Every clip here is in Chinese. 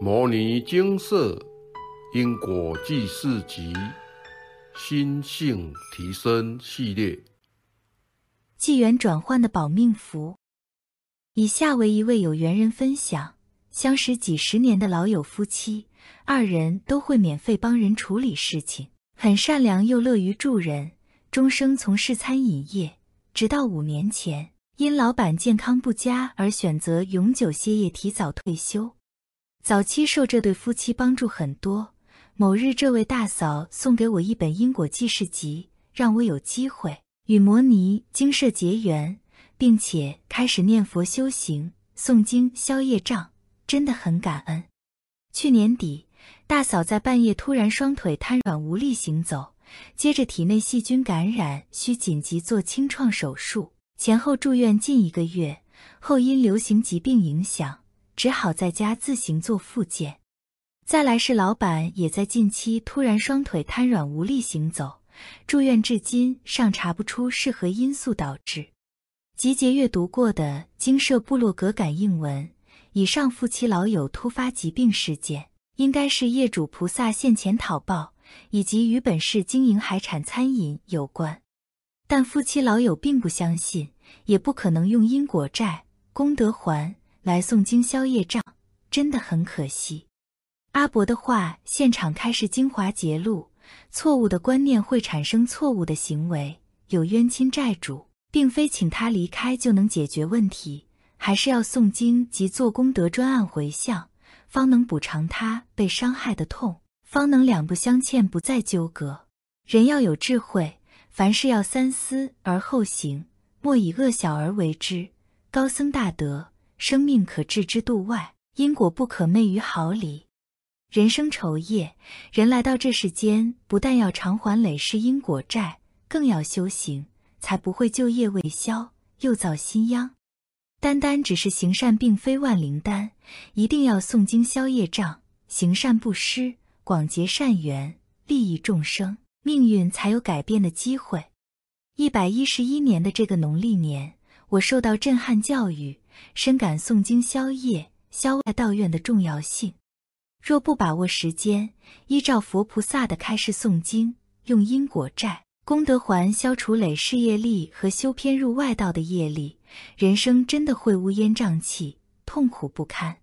《摩尼经社因果记事集心性提升系列》纪元转换的保命符。以下为一位有缘人分享：相识几十年的老友夫妻，二人都会免费帮人处理事情，很善良又乐于助人，终生从事餐饮业。直到五年前，因老板健康不佳而选择永久歇业，提早退休。早期受这对夫妻帮助很多。某日，这位大嫂送给我一本因果记事集，让我有机会与摩尼精舍结缘，并且开始念佛修行、诵经消业障，真的很感恩。去年底，大嫂在半夜突然双腿瘫软无力行走，接着体内细菌感染，需紧急做清创手术，前后住院近一个月，后因流行疾病影响。只好在家自行做复健。再来是老板也在近期突然双腿瘫软无力行走，住院至今尚查不出是何因素导致。集结阅读过的经社部落格感应文，以上夫妻老友突发疾病事件，应该是业主菩萨现前讨报，以及与本市经营海产餐饮有关。但夫妻老友并不相信，也不可能用因果债功德还。来诵经消业障，真的很可惜。阿伯的话，现场开示精华揭露：错误的观念会产生错误的行为。有冤亲债主，并非请他离开就能解决问题，还是要诵经及做功德专案回向，方能补偿他被伤害的痛，方能两不相欠，不再纠葛。人要有智慧，凡事要三思而后行，莫以恶小而为之。高僧大德。生命可置之度外，因果不可昧于毫厘。人生愁业，人来到这世间，不但要偿还累世因果债，更要修行，才不会旧业未消，又造新殃。单单只是行善，并非万灵丹，一定要诵经消业障，行善布施，广结善缘，利益众生，命运才有改变的机会。一百一十一年的这个农历年，我受到震撼教育。深感诵经消业、消外道院的重要性。若不把握时间，依照佛菩萨的开示诵经，用因果债功德还消除累世业力和修偏入外道的业力，人生真的会乌烟瘴气、痛苦不堪。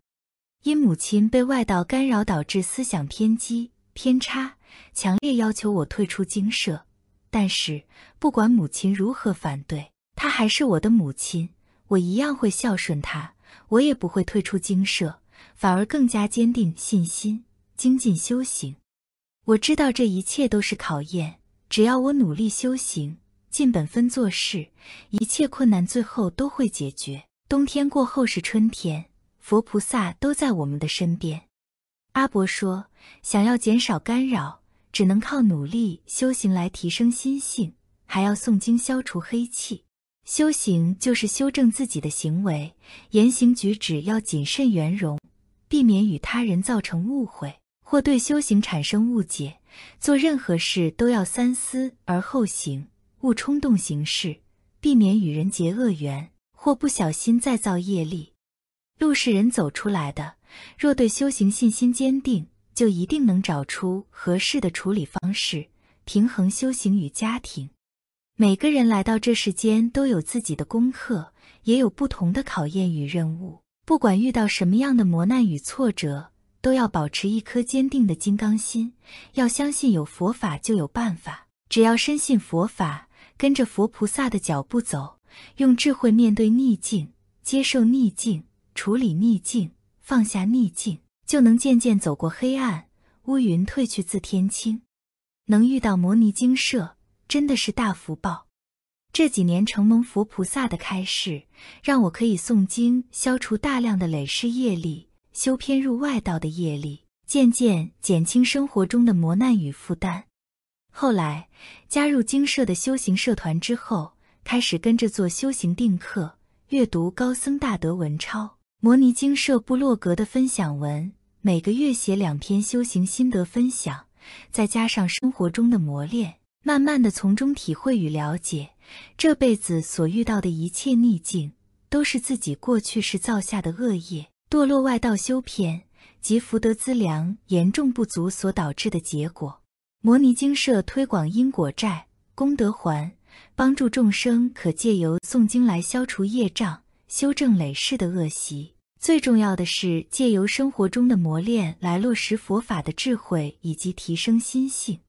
因母亲被外道干扰，导致思想偏激偏差，强烈要求我退出经社。但是不管母亲如何反对，她还是我的母亲。我一样会孝顺他，我也不会退出精舍，反而更加坚定信心，精进修行。我知道这一切都是考验，只要我努力修行，尽本分做事，一切困难最后都会解决。冬天过后是春天，佛菩萨都在我们的身边。阿伯说，想要减少干扰，只能靠努力修行来提升心性，还要诵经消除黑气。修行就是修正自己的行为，言行举止要谨慎圆融，避免与他人造成误会或对修行产生误解。做任何事都要三思而后行，勿冲动行事，避免与人结恶缘或不小心再造业力。路是人走出来的，若对修行信心坚定，就一定能找出合适的处理方式，平衡修行与家庭。每个人来到这世间都有自己的功课，也有不同的考验与任务。不管遇到什么样的磨难与挫折，都要保持一颗坚定的金刚心，要相信有佛法就有办法。只要深信佛法，跟着佛菩萨的脚步走，用智慧面对逆境，接受逆境，处理逆境，放下逆境，就能渐渐走过黑暗，乌云退去自天青。能遇到摩尼精舍。真的是大福报。这几年承蒙佛菩萨的开示，让我可以诵经，消除大量的累世业力，修偏入外道的业力，渐渐减轻生活中的磨难与负担。后来加入精舍的修行社团之后，开始跟着做修行定课，阅读高僧大德文钞、摩尼精舍部落格的分享文，每个月写两篇修行心得分享，再加上生活中的磨练。慢慢的从中体会与了解，这辈子所遇到的一切逆境，都是自己过去时造下的恶业，堕落外道修偏，及福德资粮严重不足所导致的结果。摩尼精舍推广因果债、功德还，帮助众生可借由诵经来消除业障、修正累世的恶习。最重要的是，借由生活中的磨练来落实佛法的智慧，以及提升心性。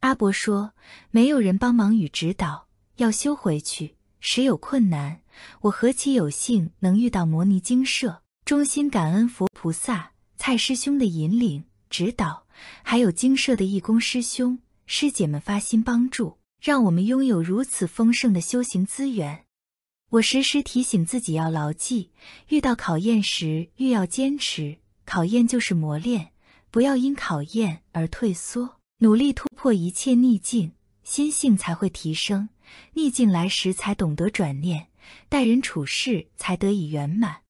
阿伯说：“没有人帮忙与指导，要修回去，时有困难。我何其有幸能遇到摩尼精舍，衷心感恩佛菩萨、蔡师兄的引领指导。”还有精舍的义工师兄师姐们发心帮助，让我们拥有如此丰盛的修行资源。我时时提醒自己要牢记，遇到考验时愈要坚持。考验就是磨练，不要因考验而退缩，努力突破一切逆境，心性才会提升。逆境来时才懂得转念，待人处事才得以圆满。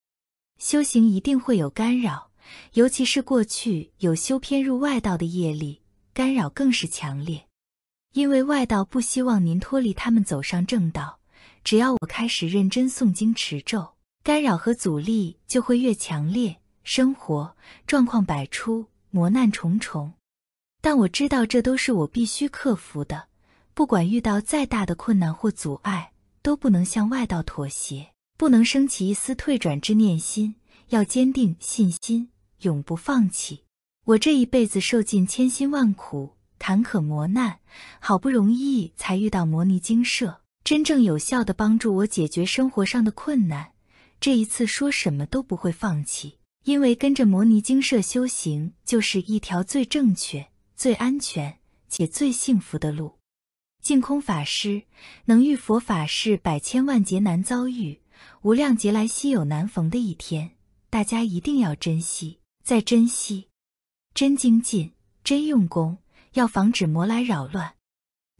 修行一定会有干扰。尤其是过去有修偏入外道的业力干扰更是强烈，因为外道不希望您脱离他们走上正道。只要我开始认真诵经持咒，干扰和阻力就会越强烈，生活状况百出，磨难重重。但我知道这都是我必须克服的，不管遇到再大的困难或阻碍，都不能向外道妥协，不能升起一丝退转之念心，要坚定信心。永不放弃。我这一辈子受尽千辛万苦、坎坷磨难，好不容易才遇到摩尼精舍，真正有效的帮助我解决生活上的困难。这一次说什么都不会放弃，因为跟着摩尼精舍修行，就是一条最正确、最安全且最幸福的路。净空法师能遇佛法是百千万劫难遭遇，无量劫来稀有难逢的一天，大家一定要珍惜。再珍惜，真精进，真用功，要防止魔来扰乱。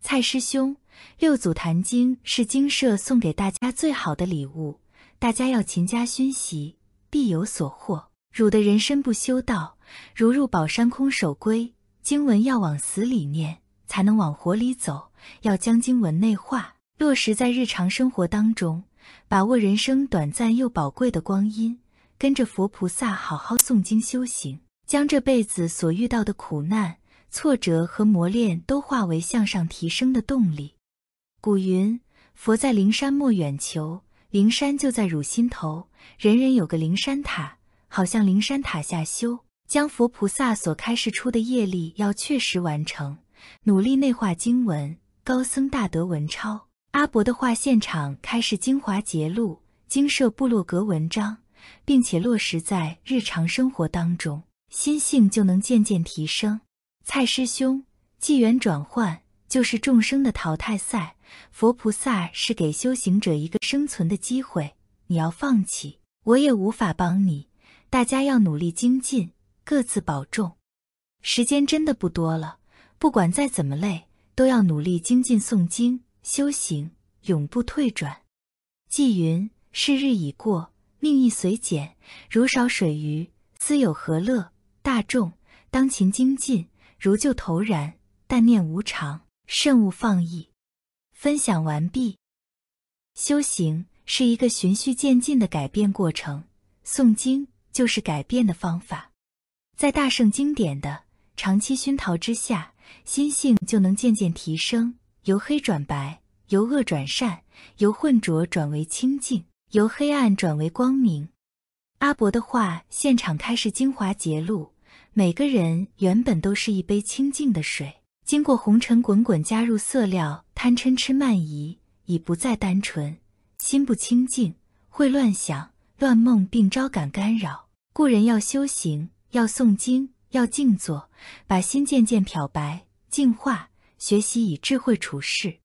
蔡师兄，六祖坛经是经社送给大家最好的礼物，大家要勤加熏习，必有所获。汝的人身不修道，如入宝山空手归。经文要往死里念，才能往活里走。要将经文内化，落实在日常生活当中，把握人生短暂又宝贵的光阴。跟着佛菩萨好好诵经修行，将这辈子所遇到的苦难、挫折和磨练都化为向上提升的动力。古云：“佛在灵山莫远求，灵山就在汝心头。”人人有个灵山塔，好像灵山塔下修，将佛菩萨所开示出的业力要确实完成，努力内化经文。高僧大德文超、阿伯的话现场开示精华节录、精舍部落格文章。并且落实在日常生活当中，心性就能渐渐提升。蔡师兄，纪元转换就是众生的淘汰赛，佛菩萨是给修行者一个生存的机会。你要放弃，我也无法帮你。大家要努力精进，各自保重。时间真的不多了，不管再怎么累，都要努力精进诵经修行，永不退转。纪云：是日已过。命亦随减，如少水鱼，斯有何乐？大众当勤精进，如旧投然，但念无常，慎勿放逸。分享完毕。修行是一个循序渐进的改变过程，诵经就是改变的方法。在大圣经典的长期熏陶之下，心性就能渐渐提升，由黑转白，由恶转善，由混浊转为清净。由黑暗转为光明。阿伯的话，现场开始精华揭露：每个人原本都是一杯清净的水，经过红尘滚滚，加入色料，贪嗔痴慢疑，已不再单纯，心不清净，会乱想、乱梦，并招感干扰。故人要修行，要诵经，要静坐，把心渐渐漂白、净化，学习以智慧处事。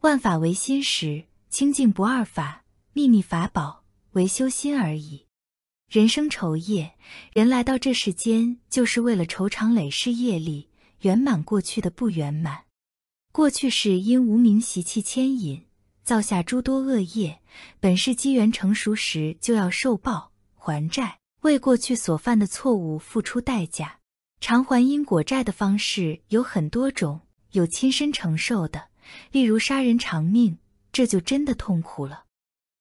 万法唯心时，清净不二法。秘密法宝，为修心而已。人生愁业，人来到这世间，就是为了酬偿累世业力，圆满过去的不圆满。过去是因无名习气牵引，造下诸多恶业，本是机缘成熟时就要受报还债，为过去所犯的错误付出代价。偿还因果债的方式有很多种，有亲身承受的，例如杀人偿命，这就真的痛苦了。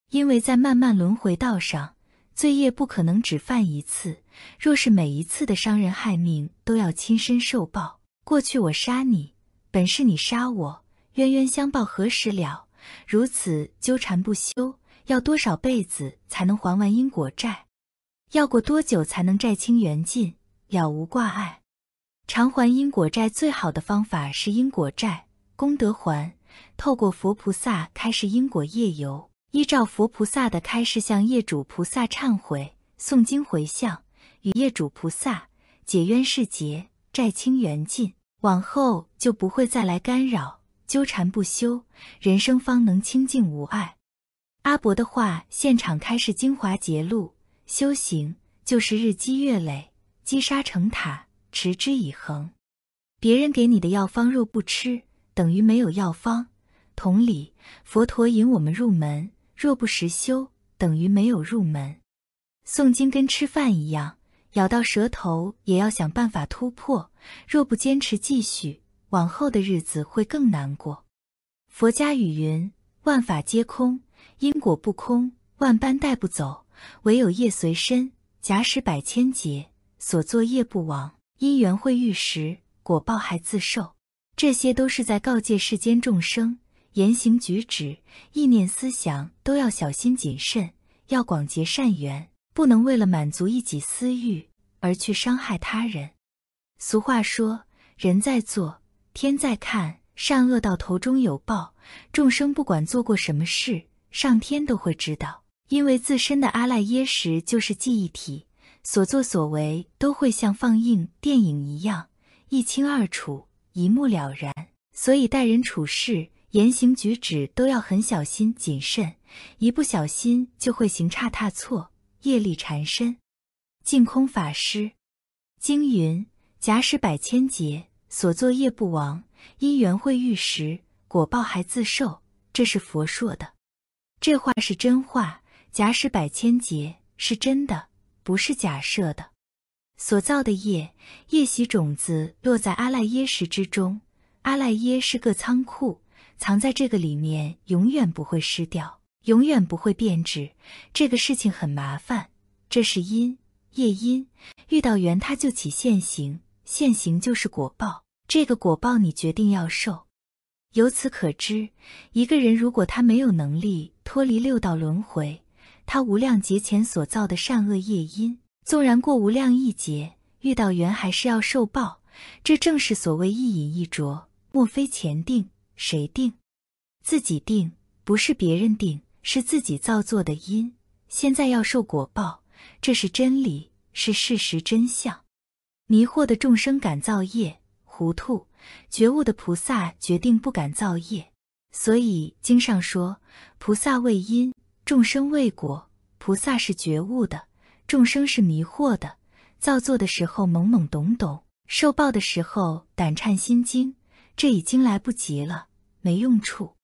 因为在漫漫轮回道上，罪业不可能只犯一次。若是每一次的伤人害命都要亲身受报，过去我杀你，本是你杀我，冤冤相报何时了？如此纠缠不休，要多少辈子才能还完因果债？要过多久才能债清缘尽，了无挂碍？偿还因果债最好的方法是因果债功德还，透过佛菩萨开示因果业由，依照佛菩萨的开示向业主菩萨忏悔、诵经回向，与业主菩萨解冤释结，债清缘尽，往后就不会再来干扰、纠缠不休，人生方能清净无碍。阿伯的话，现场开示精华节录。修行就是日积月累，积沙成塔，持之以恒。别人给你的药方若不吃，等于没有药方。同理，佛陀引我们入门，若不实修，等于没有入门。诵经跟吃饭一样，咬到舌头也要想办法突破。若不坚持继续，往后的日子会更难过。佛家语云：万法皆空，因果不空，万般带不走。唯有业随身，假使百千劫，所作业不亡。因缘会遇时，果报还自受。这些都是在告诫世间众生，言行举止、意念思想都要小心谨慎，要广结善缘，不能为了满足一己私欲而去伤害他人。俗话说：“人在做，天在看，善恶到头终有报。”众生不管做过什么事，上天都会知道。因为自身的阿赖耶识就是记忆体，所作所为都会像放映电影一样一清二楚、一目了然，所以待人处事、言行举止都要很小心谨慎，一不小心就会行差踏错，业力缠身。净空法师经云：“假使百千劫，所作业不亡，因缘会遇时，果报还自受。”这是佛说的，这话是真话。假使百千劫是真的，不是假设的。所造的业，业习种子落在阿赖耶识之中。阿赖耶是个仓库，藏在这个里面，永远不会失掉，永远不会变质。这个事情很麻烦。这是因，业因遇到缘，它就起现行，现行就是果报。这个果报你决定要受。由此可知，一个人如果他没有能力脱离六道轮回，他无量劫前所造的善恶业因，纵然过无量亿劫，遇到缘还是要受报。这正是所谓一饮一啄，莫非前定，谁定？自己定，不是别人定，是自己造作的因。现在要受果报，这是真理，是事实真相。迷惑的众生敢造业，糊涂觉悟的菩萨决定不敢造业。所以经上说，菩萨为因。众生未果，菩萨是觉悟的；众生是迷惑的。造作的时候懵懵懂懂，受报的时候胆颤心惊，这已经来不及了，没用处。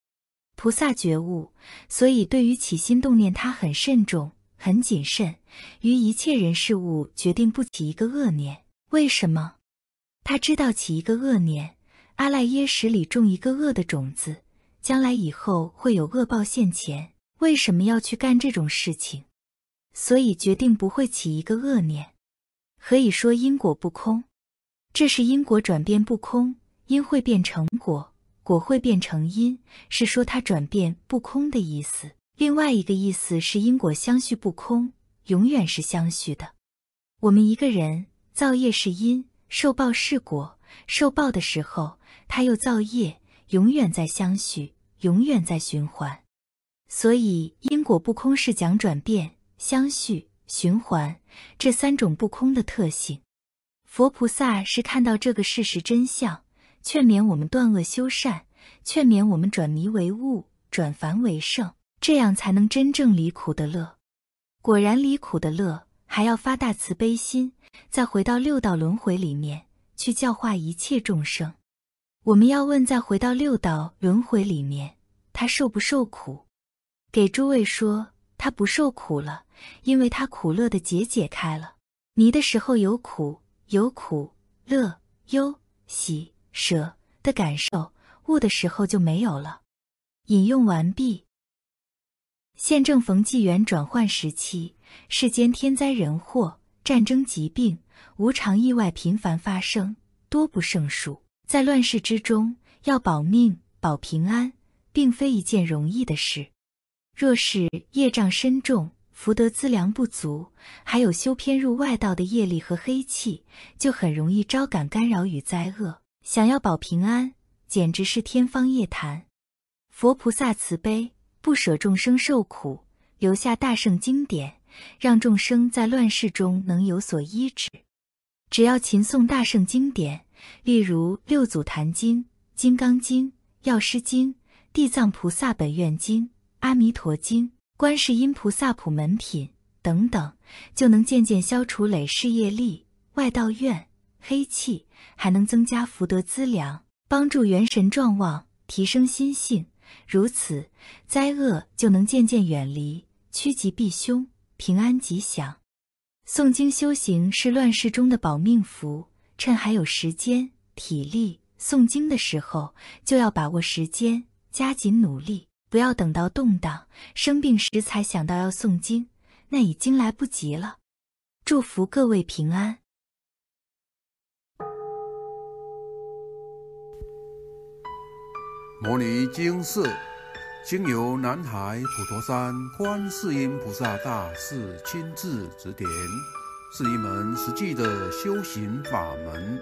菩萨觉悟，所以对于起心动念，他很慎重、很谨慎，于一切人事物决定不起一个恶念。为什么？他知道起一个恶念，阿赖耶识里种一个恶的种子，将来以后会有恶报现前。为什么要去干这种事情？所以决定不会起一个恶念。何以说因果不空？这是因果转变不空，因会变成果，果会变成因，是说它转变不空的意思。另外一个意思是因果相续不空，永远是相续的。我们一个人造业是因，受报是果，受报的时候他又造业，永远在相续，永远在循环。所以因果不空是讲转变、相续、循环这三种不空的特性。佛菩萨是看到这个事实真相，劝勉我们断恶修善，劝勉我们转迷为悟，转凡为圣，这样才能真正离苦的乐。果然离苦的乐，还要发大慈悲心，再回到六道轮回里面去教化一切众生。我们要问：再回到六道轮回里面，他受不受苦？给诸位说，他不受苦了，因为他苦乐的结解开了。迷的时候有苦，有苦乐忧喜舍的感受；悟的时候就没有了。引用完毕。现正逢纪元转换时期，世间天灾人祸、战争疾病、无常意外频繁发生，多不胜数。在乱世之中，要保命、保平安，并非一件容易的事。若是业障深重，福德资粮不足，还有修偏入外道的业力和黑气，就很容易招感干扰与灾厄。想要保平安，简直是天方夜谭。佛菩萨慈悲，不舍众生受苦，留下大圣经典，让众生在乱世中能有所依止。只要勤诵大圣经典，例如《六祖坛经》《金刚经》《药师经》《地藏菩萨本愿经》《阿弥陀经》。观世音菩萨普门品等等，就能渐渐消除累世业力、外道怨、黑气，还能增加福德资粮，帮助元神壮旺，提升心性。如此，灾厄就能渐渐远离，趋吉避凶，平安吉祥。诵经修行是乱世中的保命符，趁还有时间、体力，诵经的时候就要把握时间，加紧努力。不要等到动荡、生病时才想到要诵经，那已经来不及了。祝福各位平安。摩尼经寺经由南海普陀山观世音菩萨大士亲自指点，是一门实际的修行法门。